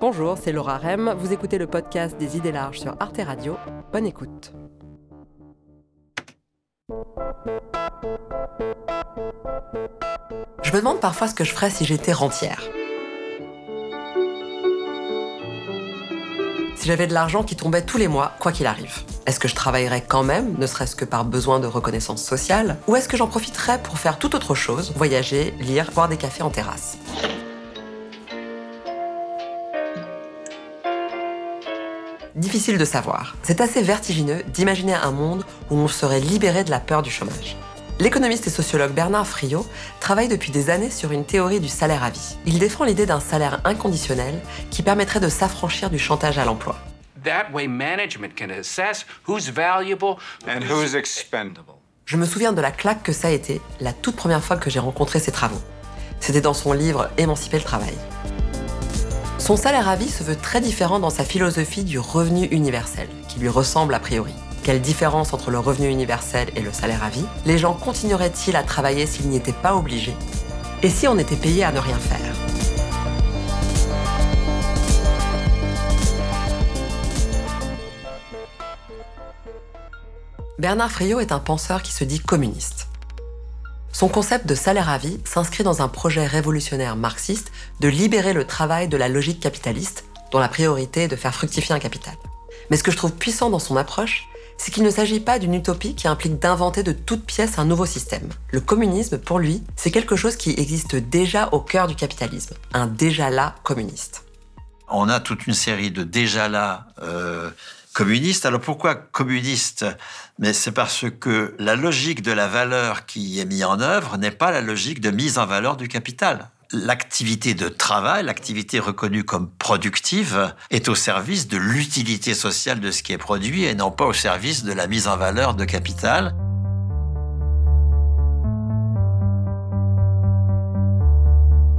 Bonjour, c'est Laura Rem. Vous écoutez le podcast des idées larges sur Arte Radio. Bonne écoute. Je me demande parfois ce que je ferais si j'étais rentière. Si j'avais de l'argent qui tombait tous les mois, quoi qu'il arrive. Est-ce que je travaillerais quand même, ne serait-ce que par besoin de reconnaissance sociale, ou est-ce que j'en profiterais pour faire tout autre chose, voyager, lire, boire des cafés en terrasse? Difficile de savoir. C'est assez vertigineux d'imaginer un monde où on serait libéré de la peur du chômage. L'économiste et sociologue Bernard Friot travaille depuis des années sur une théorie du salaire à vie. Il défend l'idée d'un salaire inconditionnel qui permettrait de s'affranchir du chantage à l'emploi. Je me souviens de la claque que ça a été la toute première fois que j'ai rencontré ses travaux. C'était dans son livre Émanciper le travail. Son salaire à vie se veut très différent dans sa philosophie du revenu universel, qui lui ressemble a priori. Quelle différence entre le revenu universel et le salaire à vie? Les gens continueraient-ils à travailler s'ils n'y étaient pas obligés? Et si on était payé à ne rien faire? Bernard Friot est un penseur qui se dit communiste. Son concept de salaire à vie s'inscrit dans un projet révolutionnaire marxiste de libérer le travail de la logique capitaliste, dont la priorité est de faire fructifier un capital. Mais ce que je trouve puissant dans son approche, c'est qu'il ne s'agit pas d'une utopie qui implique d'inventer de toutes pièces un nouveau système. Le communisme, pour lui, c'est quelque chose qui existe déjà au cœur du capitalisme, un déjà là communiste. On a toute une série de déjà là euh, communiste. Alors pourquoi communiste? Mais c'est parce que la logique de la valeur qui est mise en œuvre n'est pas la logique de mise en valeur du capital. L'activité de travail, l'activité reconnue comme productive, est au service de l'utilité sociale de ce qui est produit et non pas au service de la mise en valeur de capital.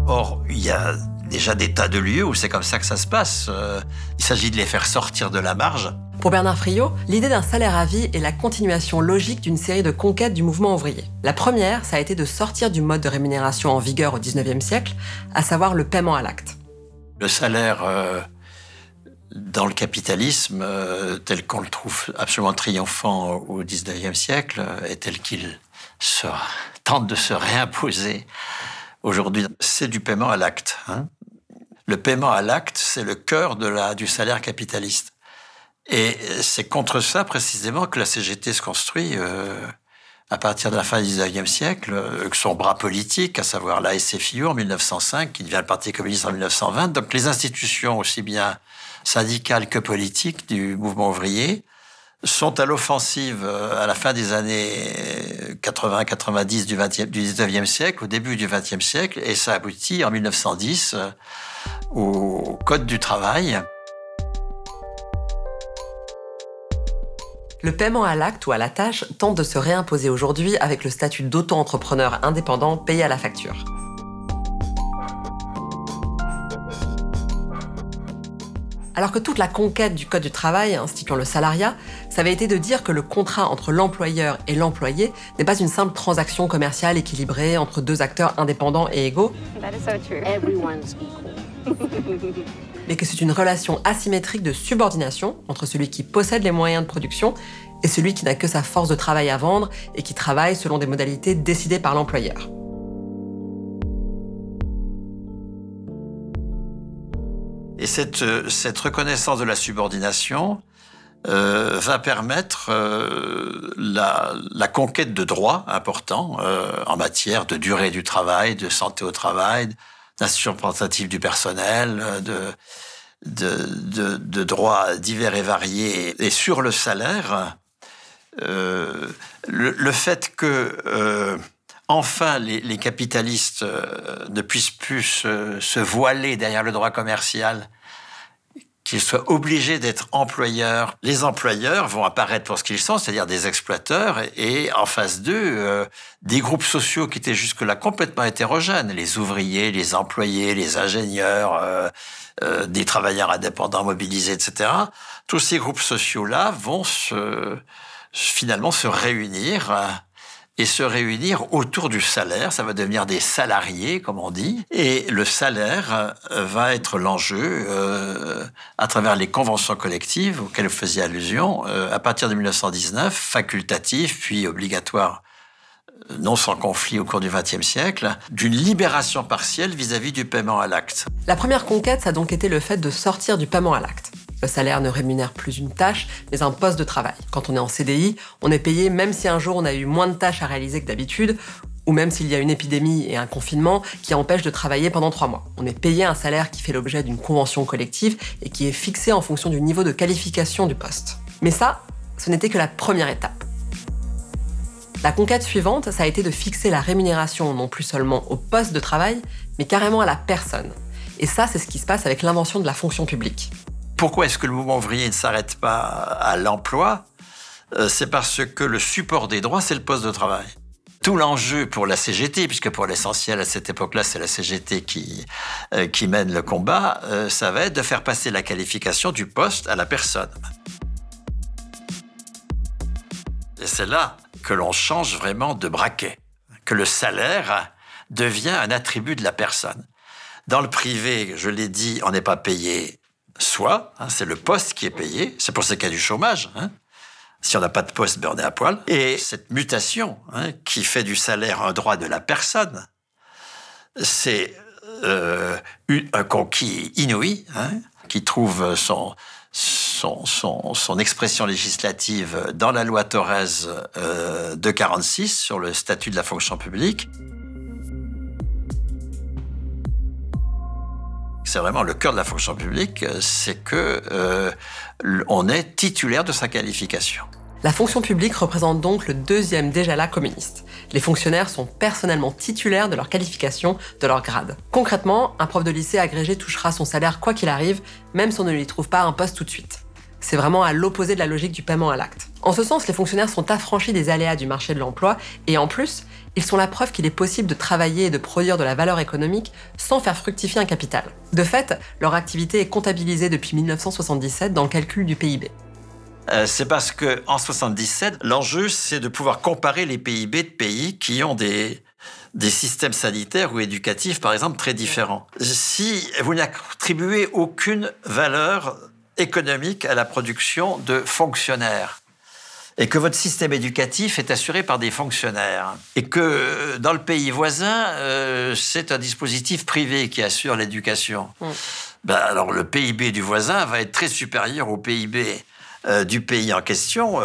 Or, il y a déjà des tas de lieux où c'est comme ça que ça se passe. Euh, il s'agit de les faire sortir de la marge. Pour Bernard Friot, l'idée d'un salaire à vie est la continuation logique d'une série de conquêtes du mouvement ouvrier. La première, ça a été de sortir du mode de rémunération en vigueur au 19e siècle, à savoir le paiement à l'acte. Le salaire euh, dans le capitalisme, euh, tel qu'on le trouve absolument triomphant au 19e siècle, est tel qu'il tente de se réimposer aujourd'hui, c'est du paiement à l'acte. Hein. Le paiement à l'acte, c'est le cœur du salaire capitaliste. Et c'est contre ça précisément que la CGT se construit euh, à partir de la fin du 19e siècle, euh, que son bras politique, à savoir la SFIO en 1905, qui devient le Parti communiste en 1920. Donc les institutions, aussi bien syndicales que politiques du mouvement ouvrier, sont à l'offensive euh, à la fin des années 80-90 du, 20 du 19e siècle, au début du 20e siècle, et ça aboutit en 1910 au Code du travail. Le paiement à l'acte ou à la tâche tente de se réimposer aujourd'hui avec le statut d'auto-entrepreneur indépendant payé à la facture. Alors que toute la conquête du Code du travail instituant le salariat, ça avait été de dire que le contrat entre l'employeur et l'employé n'est pas une simple transaction commerciale équilibrée entre deux acteurs indépendants et égaux. mais que c'est une relation asymétrique de subordination entre celui qui possède les moyens de production et celui qui n'a que sa force de travail à vendre et qui travaille selon des modalités décidées par l'employeur. Et cette, euh, cette reconnaissance de la subordination euh, va permettre euh, la, la, conquête de droits importants en matière de durée du travail, de santé au travail, d'institution représentative du personnel, de, de, de, de, droits divers et variés. Et sur le salaire, le, le, fait que enfin les, capitalistes euh, ne puissent plus se, voiler derrière le droit commercial, qu'ils soient obligés d'être employeurs. Les employeurs vont apparaître pour ce qu'ils sont, c'est-à-dire des exploiteurs, et, en face d'eux, euh, des groupes sociaux qui étaient jusque-là complètement hétérogènes, les ouvriers, les employés, les ingénieurs, euh, des travailleurs indépendants mobilisés, etc. Tous ces groupes sociaux-là vont se, finalement se réunir et se réunir autour du salaire. Ça va devenir des salariés, comme on dit. Et le salaire euh, va être l'enjeu euh, à travers les conventions collectives auxquelles vous faisiez allusion, euh, à partir de 1919, facultatif puis obligatoire non sans conflit au cours du XXe siècle, d'une libération partielle vis-à-vis du paiement à l'acte. La première conquête, ça a donc été le fait de sortir du paiement à l'acte. Le salaire ne rémunère plus une tâche, mais un poste de travail. Quand on est en CDI, on est payé même si un jour on a eu moins de tâches à réaliser que d'habitude, ou même s'il y a une épidémie et un confinement qui empêchent de travailler pendant trois mois. On est payé un salaire qui fait l'objet d'une convention collective et qui est fixé en fonction du niveau de qualification du poste. Mais ça, ce n'était que la première étape. La conquête suivante, ça a été de fixer la rémunération non plus seulement au poste de travail, mais carrément à la personne. Et ça, c'est ce qui se passe avec l'invention de la fonction publique. Pourquoi est-ce que le mouvement ouvrier ne s'arrête pas à l'emploi? Euh, C'est parce que le support des droits, c'est le poste de travail. Tout l'enjeu pour la CGT, puisque pour l'essentiel à cette époque-là, c'est la CGT qui, euh, qui mène le combat, euh, ça va être de faire passer la qualification du poste à la personne. Et c'est là que l'on change vraiment de braquet, que le salaire devient un attribut de la personne. Dans le privé, je l'ai dit, on n'est pas payé soit, hein, c'est le poste qui est payé, c'est pour ça qu'il y a du chômage. Hein. Si on n'a pas de poste, ben on est à poil. Et cette mutation hein, qui fait du salaire un droit de la personne, c'est euh, un conquis inouï qui trouve son, son, son, expression législative dans la loi Torres euh, de 46 sur le statut de la fonction publique. C'est vraiment le cœur de la fonction publique, euh, c'est que euh, on est titulaire de sa qualification. La fonction publique représente donc le deuxième déjà là communiste. Les fonctionnaires sont personnellement titulaires de leur qualification, de leur grade. Concrètement, un prof de lycée agrégé touchera son salaire quoi qu'il arrive, même si on ne lui trouve pas un poste tout de suite. C'est vraiment à l'opposé de la logique du paiement à l'acte. En ce sens, les fonctionnaires sont affranchis des aléas du marché de l'emploi et en plus, ils sont la preuve qu'il est possible de travailler et de produire de la valeur économique sans faire fructifier un capital. De fait, leur activité est comptabilisée depuis 1977 dans le calcul du PIB. Euh, c'est parce que en 77, l'enjeu c'est de pouvoir comparer les PIB de pays qui ont des des systèmes sanitaires ou éducatifs, par exemple, très différents. Si vous n'attribuez aucune valeur économique à la production de fonctionnaires, et que votre système éducatif est assuré par des fonctionnaires et que euh, dans le pays voisin, euh, c'est un dispositif privé qui assure l'éducation. Mm. Ben, alors le PIB du voisin va être très supérieur au PIB euh, du pays en question,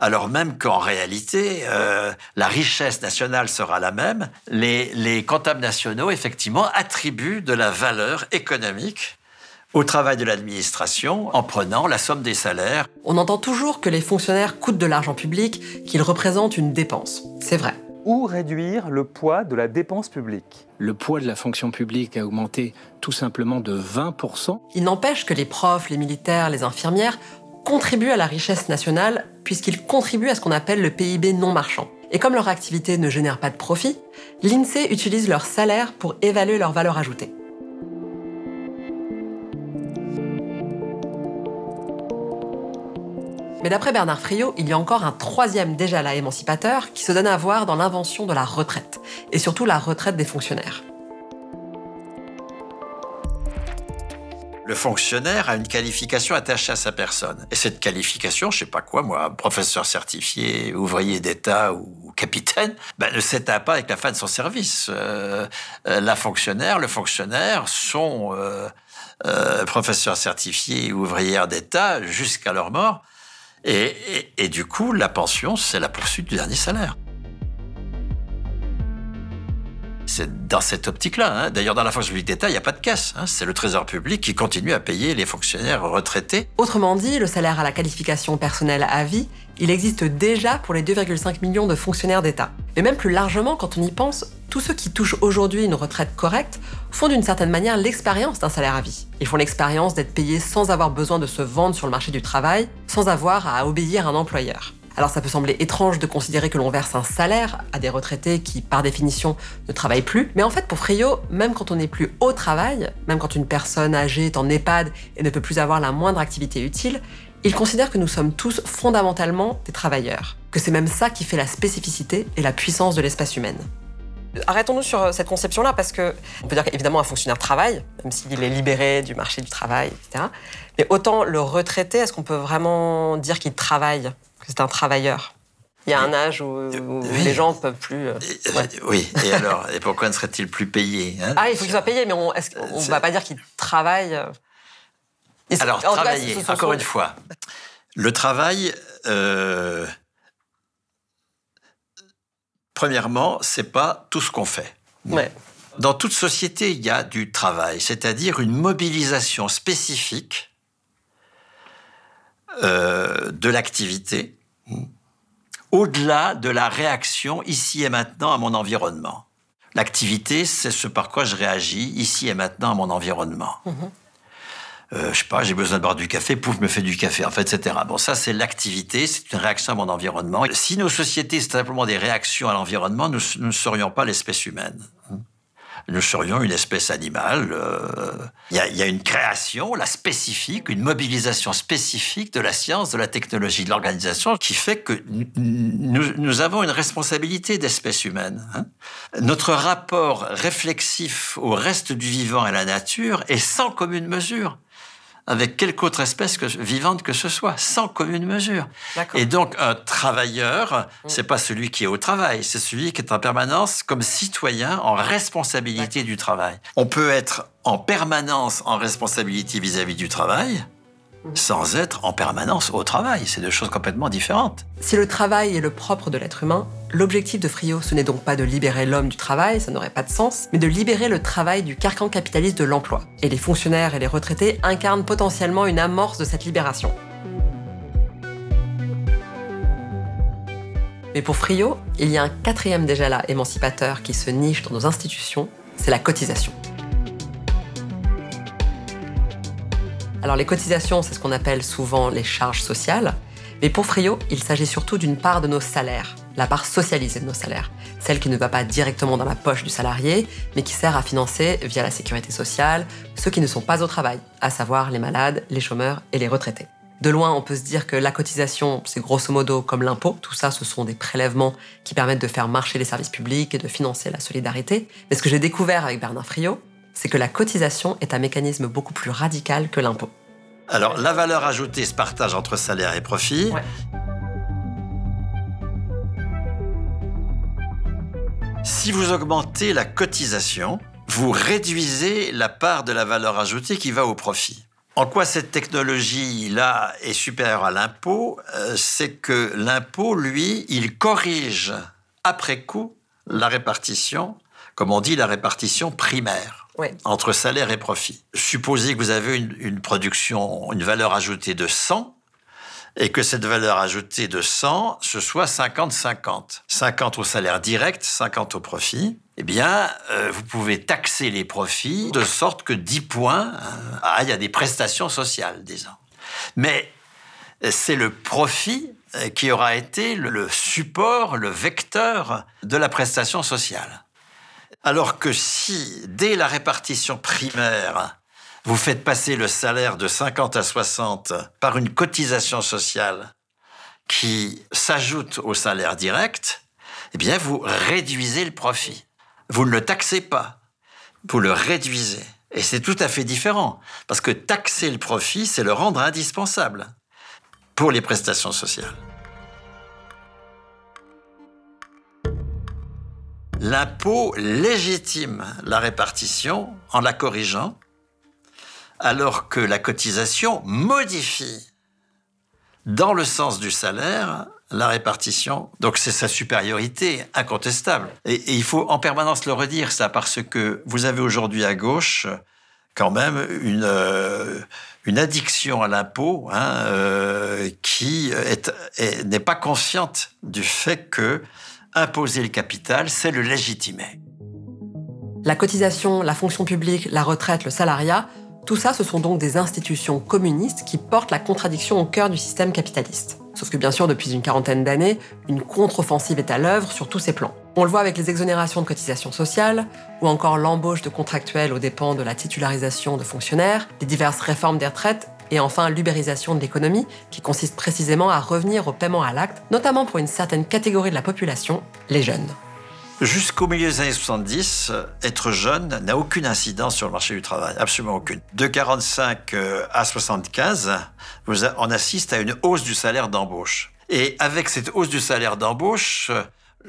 alors même qu'en réalité, la richesse nationale sera la même. Les, les comptables nationaux, effectivement, attribuent de la valeur économique au travail de l'administration en prenant la somme des salaires. On entend toujours que les fonctionnaires coûtent de l'argent public, qu'ils représentent une dépense. C'est vrai. Ou réduire le poids de la dépense publique? Le poids de la fonction publique a augmenté tout simplement de 20%. Il n'empêche que les profs, les militaires, les infirmières contribuent à la richesse nationale puisqu'ils contribuent à ce qu'on appelle le PIB non marchand. Et comme leur activité ne génère pas de profit, l'INSEE utilise leur salaire pour évaluer leur valeur ajoutée. Mais d'après Bernard Friot, il y a encore un troisième déjà là émancipateur qui se donne à voir dans l'invention de la retraite, et surtout la retraite des fonctionnaires. Le fonctionnaire a une qualification attachée à sa personne. Et cette qualification, je sais pas quoi, moi, professeur certifié, ouvrier d'État ou capitaine, ben, ne s'éteint pas avec la fin de son service. Euh, euh, la fonctionnaire, le fonctionnaire sont euh, professeurs certifiés ou ouvrières d'État jusqu'à leur mort. Et, du coup, la pension, c'est la poursuite du dernier salaire. C'est dans cette optique-là. Hein. D'ailleurs, dans la fonction publique d'État, il n'y a pas de caisse. Hein. C'est le Trésor public qui continue à payer les fonctionnaires retraités. Autrement dit, le salaire à la qualification personnelle à vie, il existe déjà pour les 2,5 millions de fonctionnaires d'État. Mais même plus largement, quand on y pense, tous ceux qui touchent aujourd'hui une retraite correcte font d'une certaine manière l'expérience d'un salaire à vie. Ils font l'expérience d'être payés sans avoir besoin de se vendre sur le marché du travail, sans avoir à obéir à un employeur. Alors ça peut sembler étrange de considérer que l'on verse un salaire à des retraités qui, par définition, ne travaillent plus, mais en fait pour Frio, même quand on n'est plus au travail, même quand une personne âgée est en EHPAD et ne peut plus avoir la moindre activité utile, Il considère que nous sommes tous fondamentalement des travailleurs, que c'est même ça qui fait la spécificité et la puissance de l'espèce humaine. Arrêtons-nous sur euh, cette conception-là parce que on peut dire qu'évidemment un fonctionnaire travaille, même s'il est libéré du marché du travail, etc. Mais autant le retraité, est-ce qu'on peut vraiment dire qu'il travaille, c'est un travailleur Il y a un âge où, les gens ne peuvent plus. Euh, oui, et alors, et pourquoi ne serait-il plus payé hein? Ah, il faut qu'il soit payé, mais on ne va pas dire qu'il travaille. Euh, alors, travailler, encore une fois. Le travail, euh, premièrement, c'est pas tout ce qu'on fait. Dans toute société, il y a du travail, c'est-à-dire une mobilisation spécifique euh, de l'activité, au-delà de la réaction ici et maintenant à mon environnement. L'activité, c'est ce par quoi je réagis ici et maintenant à mon environnement. Mhm euh, je sais pas, j'ai besoin de boire du café, pouf, me fait du café, en fait, etc. Bon, ça, c'est l'activité, c'est une réaction à mon environnement. Si nos sociétés, c'est simplement des réactions à l'environnement, nous ne serions pas l'espèce humaine nous serions une espèce animale. Euh, il y, a une création, la spécifique, une mobilisation spécifique de la science, de la technologie, de l'organisation, qui fait que nous, avons une responsabilité d'espèce humaine. Hein. Notre rapport réflexif au reste du vivant et à la nature est sans commune mesure avec quelque autre espèce que, vivante que ce soit, sans commune mesure. Et donc, un travailleur, mm. c'est pas celui qui est au travail, c'est celui qui est en permanence comme citoyen en responsabilité du travail. On peut être en permanence en responsabilité vis-à-vis du travail, sans être en permanence au travail. C'est deux choses complètement différentes. Si le travail est le propre de l'être humain, l'objectif de Frio, ce n'est donc pas de libérer l'homme du travail, ça n'aurait pas de sens, mais de libérer le travail du carcan capitaliste de l'emploi. Et les fonctionnaires et les retraités incarnent potentiellement une amorce de cette libération. Mais pour Frio, il y a un quatrième déjà là émancipateur qui se niche dans nos institutions, c'est la cotisation. Alors les cotisations, c'est ce qu'on appelle souvent les charges sociales. Mais pour Frio, il s'agit surtout d'une part de nos salaires, la part socialisée de nos salaires, celle qui ne va pas directement dans la poche du salarié, mais qui sert à financer, via la sécurité sociale, ceux qui ne sont pas au travail, à savoir les malades, les chômeurs et les retraités. De loin, on peut se dire que la cotisation, c'est grosso modo comme l'impôt. Tout ça, ce sont des prélèvements qui permettent de faire marcher les services publics et de financer la solidarité. Mais ce que j'ai découvert avec Bernard Friot, c'est que la cotisation est un mécanisme beaucoup plus radical que l'impôt. Alors, la valeur ajoutée se partage entre salaire et profit. Si vous augmentez la cotisation, vous réduisez la part de la valeur ajoutée qui va au profit. En quoi cette technologie-là est supérieure à l'impôt? Euh, C'est que l'impôt, lui, il corrige après coup la répartition, comme on dit, la répartition primaire entre salaire et profit. Supposez que vous avez une, production, une valeur ajoutée de 100 et que cette valeur ajoutée de 100, ce soit 50-50. 50 au salaire direct, 50 au profit. Eh bien, euh, vous pouvez taxer les profits de sorte que 10 points euh, aillent à des prestations sociales, disons. Mais c'est le profit euh, qui aura été le support, le vecteur de la prestation sociale. Alors que si, dès la répartition primaire, vous faites passer le salaire de 50 à 60 par une cotisation sociale qui s'ajoute au salaire direct, eh bien, vous réduisez le profit. Vous ne le taxez pas, vous le réduisez. Et c'est tout à fait différent, parce que taxer le profit, c'est le rendre indispensable pour les prestations sociales. L'impôt légitime la répartition en la corrigeant, alors que la cotisation modifie dans le sens du salaire la répartition. Donc c'est sa supériorité incontestable. Et, il faut en permanence le redire ça, parce que vous avez aujourd'hui à gauche quand même une, euh, une addiction à l'impôt hein, euh, qui n'est pas consciente du fait que imposer le capital, c'est le légitimer. La cotisation, la fonction publique, la retraite, le salariat, tout ça, ce sont donc des institutions communistes qui portent la contradiction au cœur du système capitaliste. Sauf que bien sûr, depuis une quarantaine d'années, une contre-offensive est à l'œuvre sur tous ces plans. On le voit avec les exonérations de cotisations sociales, ou encore l'embauche de contractuels aux dépens de la titularisation de fonctionnaires, les diverses réformes des retraites Et enfin, l'ubérisation de l'économie, qui consiste précisément à revenir au paiement à l'acte, notamment pour une certaine catégorie de la population, les jeunes. Jusqu'au milieu des années 70, être jeune n'a aucune incidence sur le marché du travail, absolument aucune. De 45 euh, à 75, on assiste à une hausse du salaire d'embauche. Et avec cette hausse du salaire d'embauche, euh,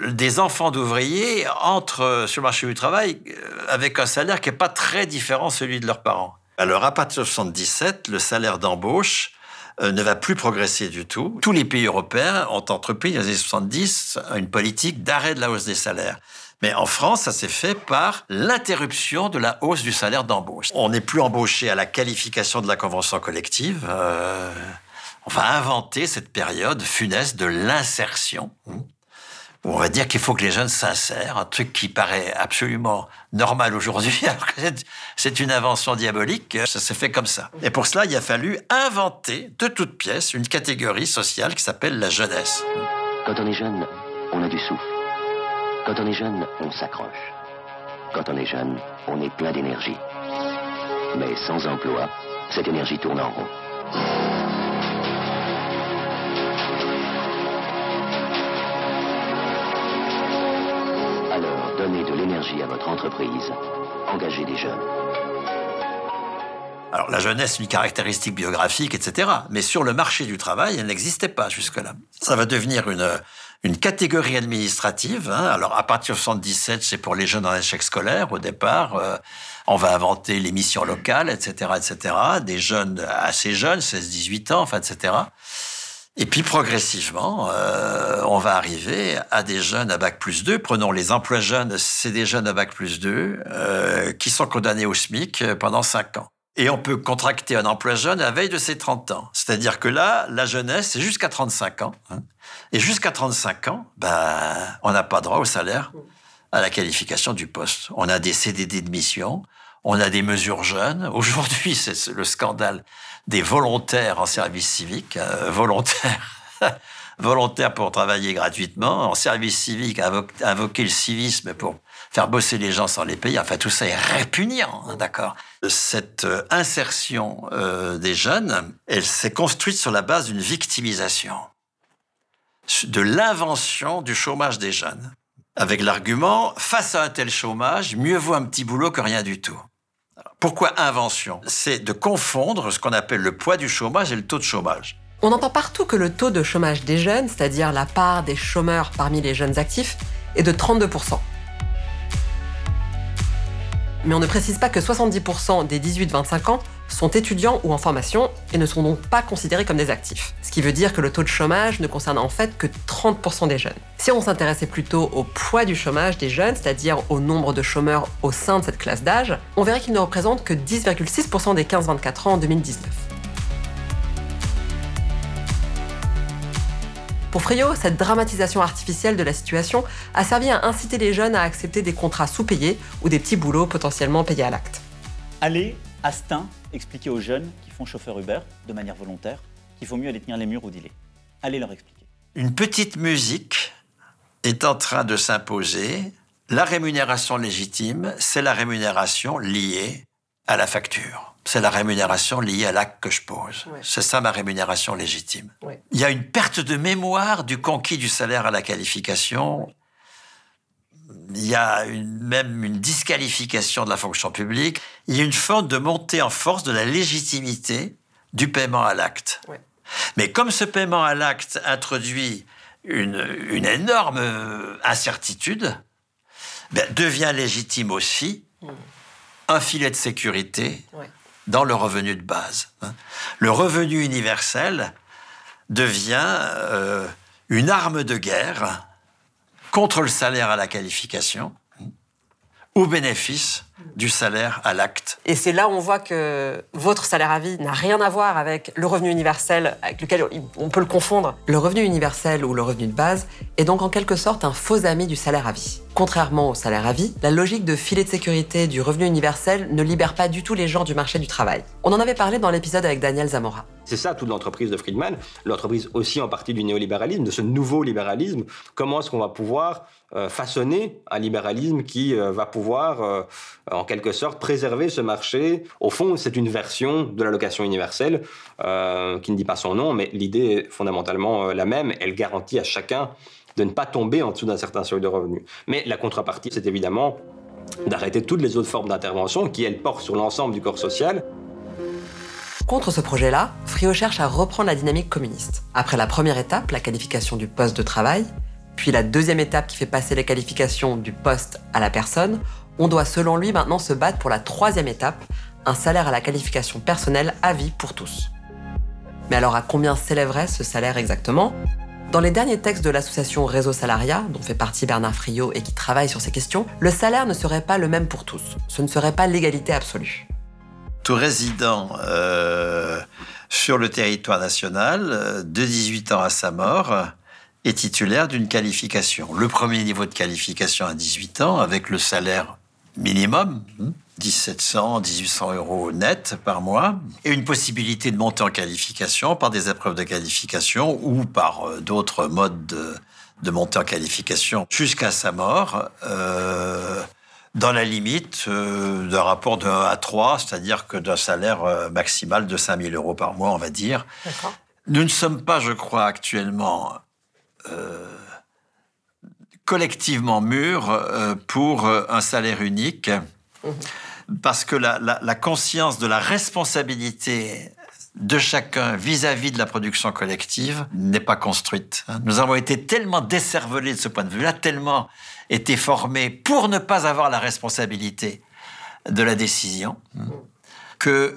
des enfants d'ouvriers entrent sur le marché du travail euh, avec un salaire qui n'est pas très différent de celui de leurs parents. Alors à partir de 77, le salaire d'embauche euh, ne va plus progresser du tout. Tous les pays européens ont entrepris, dans les années 70, une politique d'arrêt de la hausse des salaires. Mais en France, ça s'est fait par l'interruption de la hausse du salaire d'embauche. On n'est plus embauché à la qualification de la convention collective. Euh, on va inventer cette période funeste de l'insertion on va dire qu'il faut que les jeunes s'insèrent, un truc qui paraît absolument normal aujourd'hui, alors c'est une invention diabolique, ça s'est fait comme ça. Et pour cela, il a fallu inventer de toutes pièces une catégorie sociale qui s'appelle la jeunesse. Quand on est jeune, on a du souffle. Quand on est jeune, on s'accroche. Quand on est jeune, on est plein d'énergie. Mais sans emploi, cette énergie tourne en rond. À votre entreprise. Engagez des jeunes. Alors la jeunesse, une caractéristique biographique, etc. Mais sur le marché du travail, elle n'existait pas jusque-là. Ça va devenir une, une catégorie administrative. Hein. Alors à partir de 77, c'est pour les jeunes en échec scolaire au départ. Euh, on va inventer les missions locales, etc., etc. Des jeunes assez jeunes, 16-18 ans, enfin, etc. Et puis progressivement, euh, on va arriver à des jeunes à bac plus 2. Prenons les emplois jeunes, c'est des jeunes à bac plus 2 euh, qui sont condamnés au SMIC pendant 5 ans. Et on peut contracter un emploi jeune à la veille de ses 30 ans. C'est-à-dire que là, la jeunesse, c'est jusqu'à 35 ans. Hein. Et jusqu'à 35 ans, ben, on n'a pas droit au salaire, à la qualification du poste. On a des CDD de mission, on a des mesures jeunes. Aujourd'hui, c'est le scandale des volontaires en service civique, euh, volontaires, volontaires pour travailler gratuitement, en service civique, invoquer le civisme pour faire bosser les gens sans les payer. Enfin, tout ça est répugnant, hein, d'accord Cette euh, insertion euh, des jeunes, elle s'est construite sur la base d'une victimisation, de l'invention du chômage des jeunes, avec l'argument, face à un tel chômage, mieux vaut un petit boulot que rien du tout. Pourquoi invention? C'est de confondre ce qu'on appelle le poids du chômage et le taux de chômage. On entend partout que le taux de chômage des jeunes, c'est-à-dire la part des chômeurs parmi les jeunes actifs, est de 32%. Mais on ne précise pas que 70% des 18-25 ans sont étudiants ou en formation et ne sont donc pas considérés comme des actifs. Ce qui veut dire que le taux de chômage ne concerne en fait que 30% des jeunes. Si on s'intéressait plutôt au poids du chômage des jeunes, c'est-à-dire au nombre de chômeurs au sein de cette classe d'âge, on verrait qu'il ne représente que 10,6% des 15-24 ans en 2019. Pour Frio, cette dramatisation artificielle de la situation a servi à inciter les jeunes à accepter des contrats sous-payés ou des petits boulots potentiellement payés à l'acte. Allez, Astin expliquer aux jeunes qui font chauffeur Uber de manière volontaire qu'il faut mieux aller tenir les murs ou dealer. Allez leur expliquer. Une petite musique est en train de s'imposer. La rémunération légitime, c'est la rémunération liée à la facture c'est la rémunération liée à l'acte que je pose. C'est ça ma rémunération légitime. Il y a une perte de mémoire du conquis du salaire à la qualification. Il y a même une disqualification de la fonction publique. Il y a une forme de montée en force de la légitimité du paiement à l'acte. Mais comme ce paiement à l'acte introduit une, énorme incertitude, ben, devient légitime aussi hmm. un filet de sécurité dans le revenu de base. Hein. Le revenu universel devient euh, une arme de guerre contre le salaire à la qualification hein, au bénéfice du salaire à l'acte. Et c'est là où on voit que votre salaire à vie n'a rien à voir avec le revenu universel avec lequel on peut le confondre. Le revenu universel ou le revenu de base est donc en quelque sorte un faux ami du salaire à vie. Contrairement au salaire à vie, la logique de filet de sécurité du revenu universel ne libère pas du tout les gens du marché du travail. On en avait parlé dans l'épisode avec Daniel Zamora. C'est ça toute l'entreprise de Friedman, l'entreprise aussi en partie du néolibéralisme, de ce nouveau libéralisme. Comment est-ce qu'on va pouvoir euh, façonner un libéralisme qui euh, va pouvoir, euh, en quelque sorte, préserver ce marché? Au fond, c'est une version de l'allocation universelle qui ne dit pas son nom, mais l'idée est fondamentalement la même. Elle garantit à chacun de ne pas tomber en dessous d'un certain seuil de revenus. Mais la contrepartie, c'est évidemment d'arrêter toutes les autres formes d'intervention qui, elles, portent sur l'ensemble du corps social. Contre ce projet-là, Frio cherche à reprendre la dynamique communiste. Après la première étape, la qualification du poste de travail, puis la deuxième étape qui fait passer les qualifications du poste à la personne, on doit selon lui maintenant se battre pour la troisième étape, un salaire à la qualification personnelle à vie pour tous. Mais alors à combien s'élèverait ce salaire exactement? Dans les derniers textes de l'association Réseau Salariat, dont fait partie Bernard Friot et qui travaille sur ces questions, le salaire ne serait pas le même pour tous. Ce ne serait pas l'égalité absolue. Tout résident euh, sur le territoire national, de 18 ans à sa mort, est titulaire d'une qualification. Le premier niveau de qualification à 18 ans, avec le salaire minimum, 1700, 1800 euros net par mois, et une possibilité de monter en qualification par des épreuves de qualification ou par euh, d'autres modes de, de en qualification jusqu'à sa mort, euh, dans la limite euh, d'un rapport de 1 à 3, c'est-à-dire que d'un salaire euh, maximal de 5000 euros par mois, on va dire. Nous ne sommes pas, je crois, actuellement collectivement mûrs pour un salaire unique. Mmh parce que la, conscience de la responsabilité de chacun vis-à-vis de la production collective n'est pas construite. Hein. Nous avons été tellement décervelés de ce point de vue-là, tellement été formés pour ne pas avoir la responsabilité de la décision, hein, que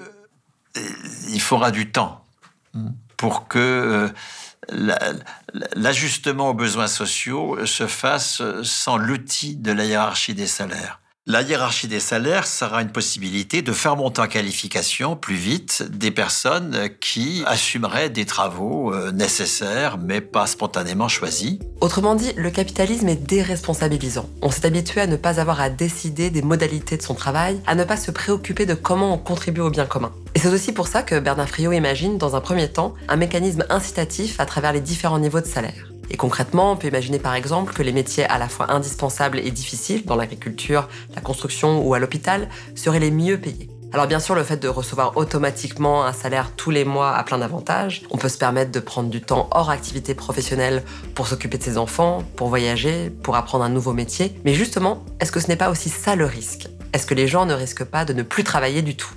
euh, il faudra du temps hein, pour que euh, l'ajustement aux besoins sociaux se fasse sans l'outil de la hiérarchie des salaires. La hiérarchie des salaires sera une possibilité de faire monter en qualification plus vite des personnes qui assumeraient des travaux euh, nécessaires mais pas spontanément choisis. Autrement dit, le capitalisme est déresponsabilisant. On s'est habitué à ne pas avoir à décider des modalités de son travail, à ne pas se préoccuper de comment on contribue au bien commun. Et c'est aussi pour ça que Bernard Friot imagine, dans un premier temps, un mécanisme incitatif à travers les différents niveaux de salaire. Et concrètement, on peut imaginer par exemple que les métiers à la fois indispensables et difficiles, dans l'agriculture, la construction ou à l'hôpital, seraient les mieux payés. Alors bien sûr, le fait de recevoir automatiquement un salaire tous les mois a plein d'avantages. On peut se permettre de prendre du temps hors activité professionnelle pour s'occuper de ses enfants, pour voyager, pour apprendre un nouveau métier. Mais justement, est-ce que ce n'est pas aussi ça le risque? Est-ce que les gens ne risquent pas de ne plus travailler du tout?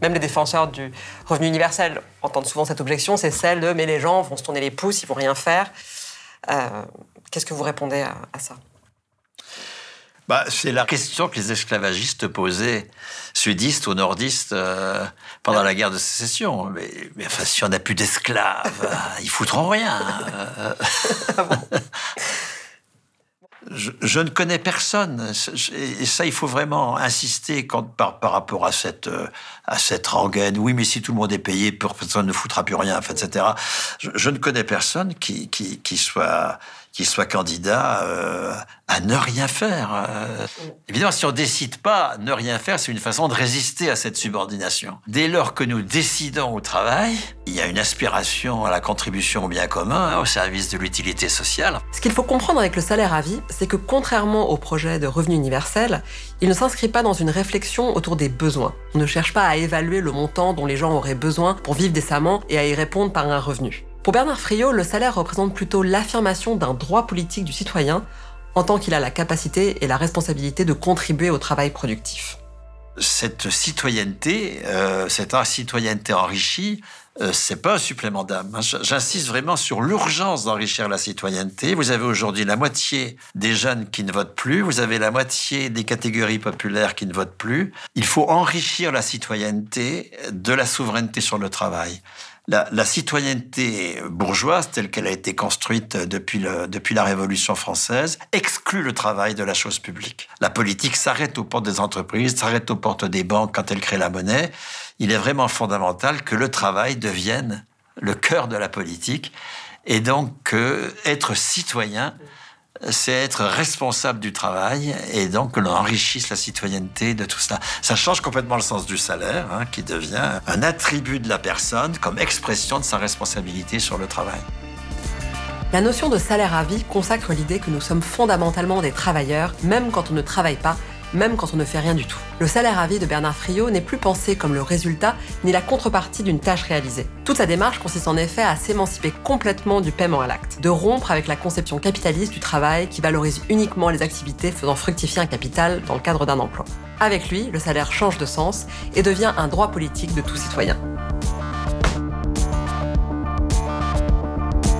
Même les défenseurs du revenu universel entendent souvent cette objection, c'est celle de mais les gens vont se tourner les pouces, ils vont rien faire. Euh, qu'est-ce que vous répondez à, ça? Bah, c'est la question que les esclavagistes posaient, sudistes ou nordistes, euh, pendant la guerre de sécession. Mais, enfin, si on n'a plus d'esclaves, ils foutront rien. Ah je, ne connais personne. Et ça, il faut vraiment insister par, rapport à cette, euh, à cette rengaine. Oui, mais si tout le monde est payé, personne ne foutra plus rien, etc. Je, ne connais personne qui, qui soit qu'il soit candidat euh, à ne rien faire. Euh. évidemment, si on décide pas ne rien faire, c'est une façon de résister à cette subordination. Dès lors que nous décidons au travail, il y a une aspiration à la contribution au bien commun, hein, au service de l'utilité sociale. Ce qu'il faut comprendre avec le salaire à vie, c'est que contrairement au projet de revenu universel, il ne s'inscrit pas dans une réflexion autour des besoins. On ne cherche pas à évaluer le montant dont les gens auraient besoin pour vivre décemment et à y répondre par un revenu. Pour Bernard Friot, le salaire représente plutôt l'affirmation d'un droit politique du citoyen en tant qu'il a la capacité et la responsabilité de contribuer au travail productif. Cette citoyenneté, euh, cette citoyenneté enrichie, euh, c'est pas un supplément d'âme. J'insiste vraiment sur l'urgence d'enrichir la citoyenneté. Vous avez aujourd'hui la moitié des jeunes qui ne votent plus, vous avez la moitié des catégories populaires qui ne votent plus. Il faut enrichir la citoyenneté de la souveraineté sur le travail la, citoyenneté bourgeoise, telle qu'elle a été construite depuis, la Révolution française, exclut le travail de la chose publique. La politique s'arrête aux portes des entreprises, s'arrête aux portes des banques quand elle crée la monnaie. Il est vraiment fondamental que le travail devienne le cœur de la politique et donc être citoyen c'est être responsable du travail et donc que l'on enrichisse la citoyenneté de tout cela. Ça change complètement le sens du salaire, hein, qui devient un attribut de la personne comme expression de sa responsabilité sur le travail. La notion de salaire à vie consacre l'idée que nous sommes fondamentalement des travailleurs, même quand on ne travaille pas, même quand on ne fait rien du tout. Le salaire à vie de Bernard Friot n'est plus pensé comme le résultat ni la contrepartie d'une tâche réalisée. Toute sa démarche consiste en effet à s'émanciper complètement du paiement à l'acte, de rompre avec la conception capitaliste du travail qui valorise uniquement les activités faisant fructifier un capital dans le cadre d'un emploi. Avec lui, le salaire change de sens et devient un droit politique de tout citoyen.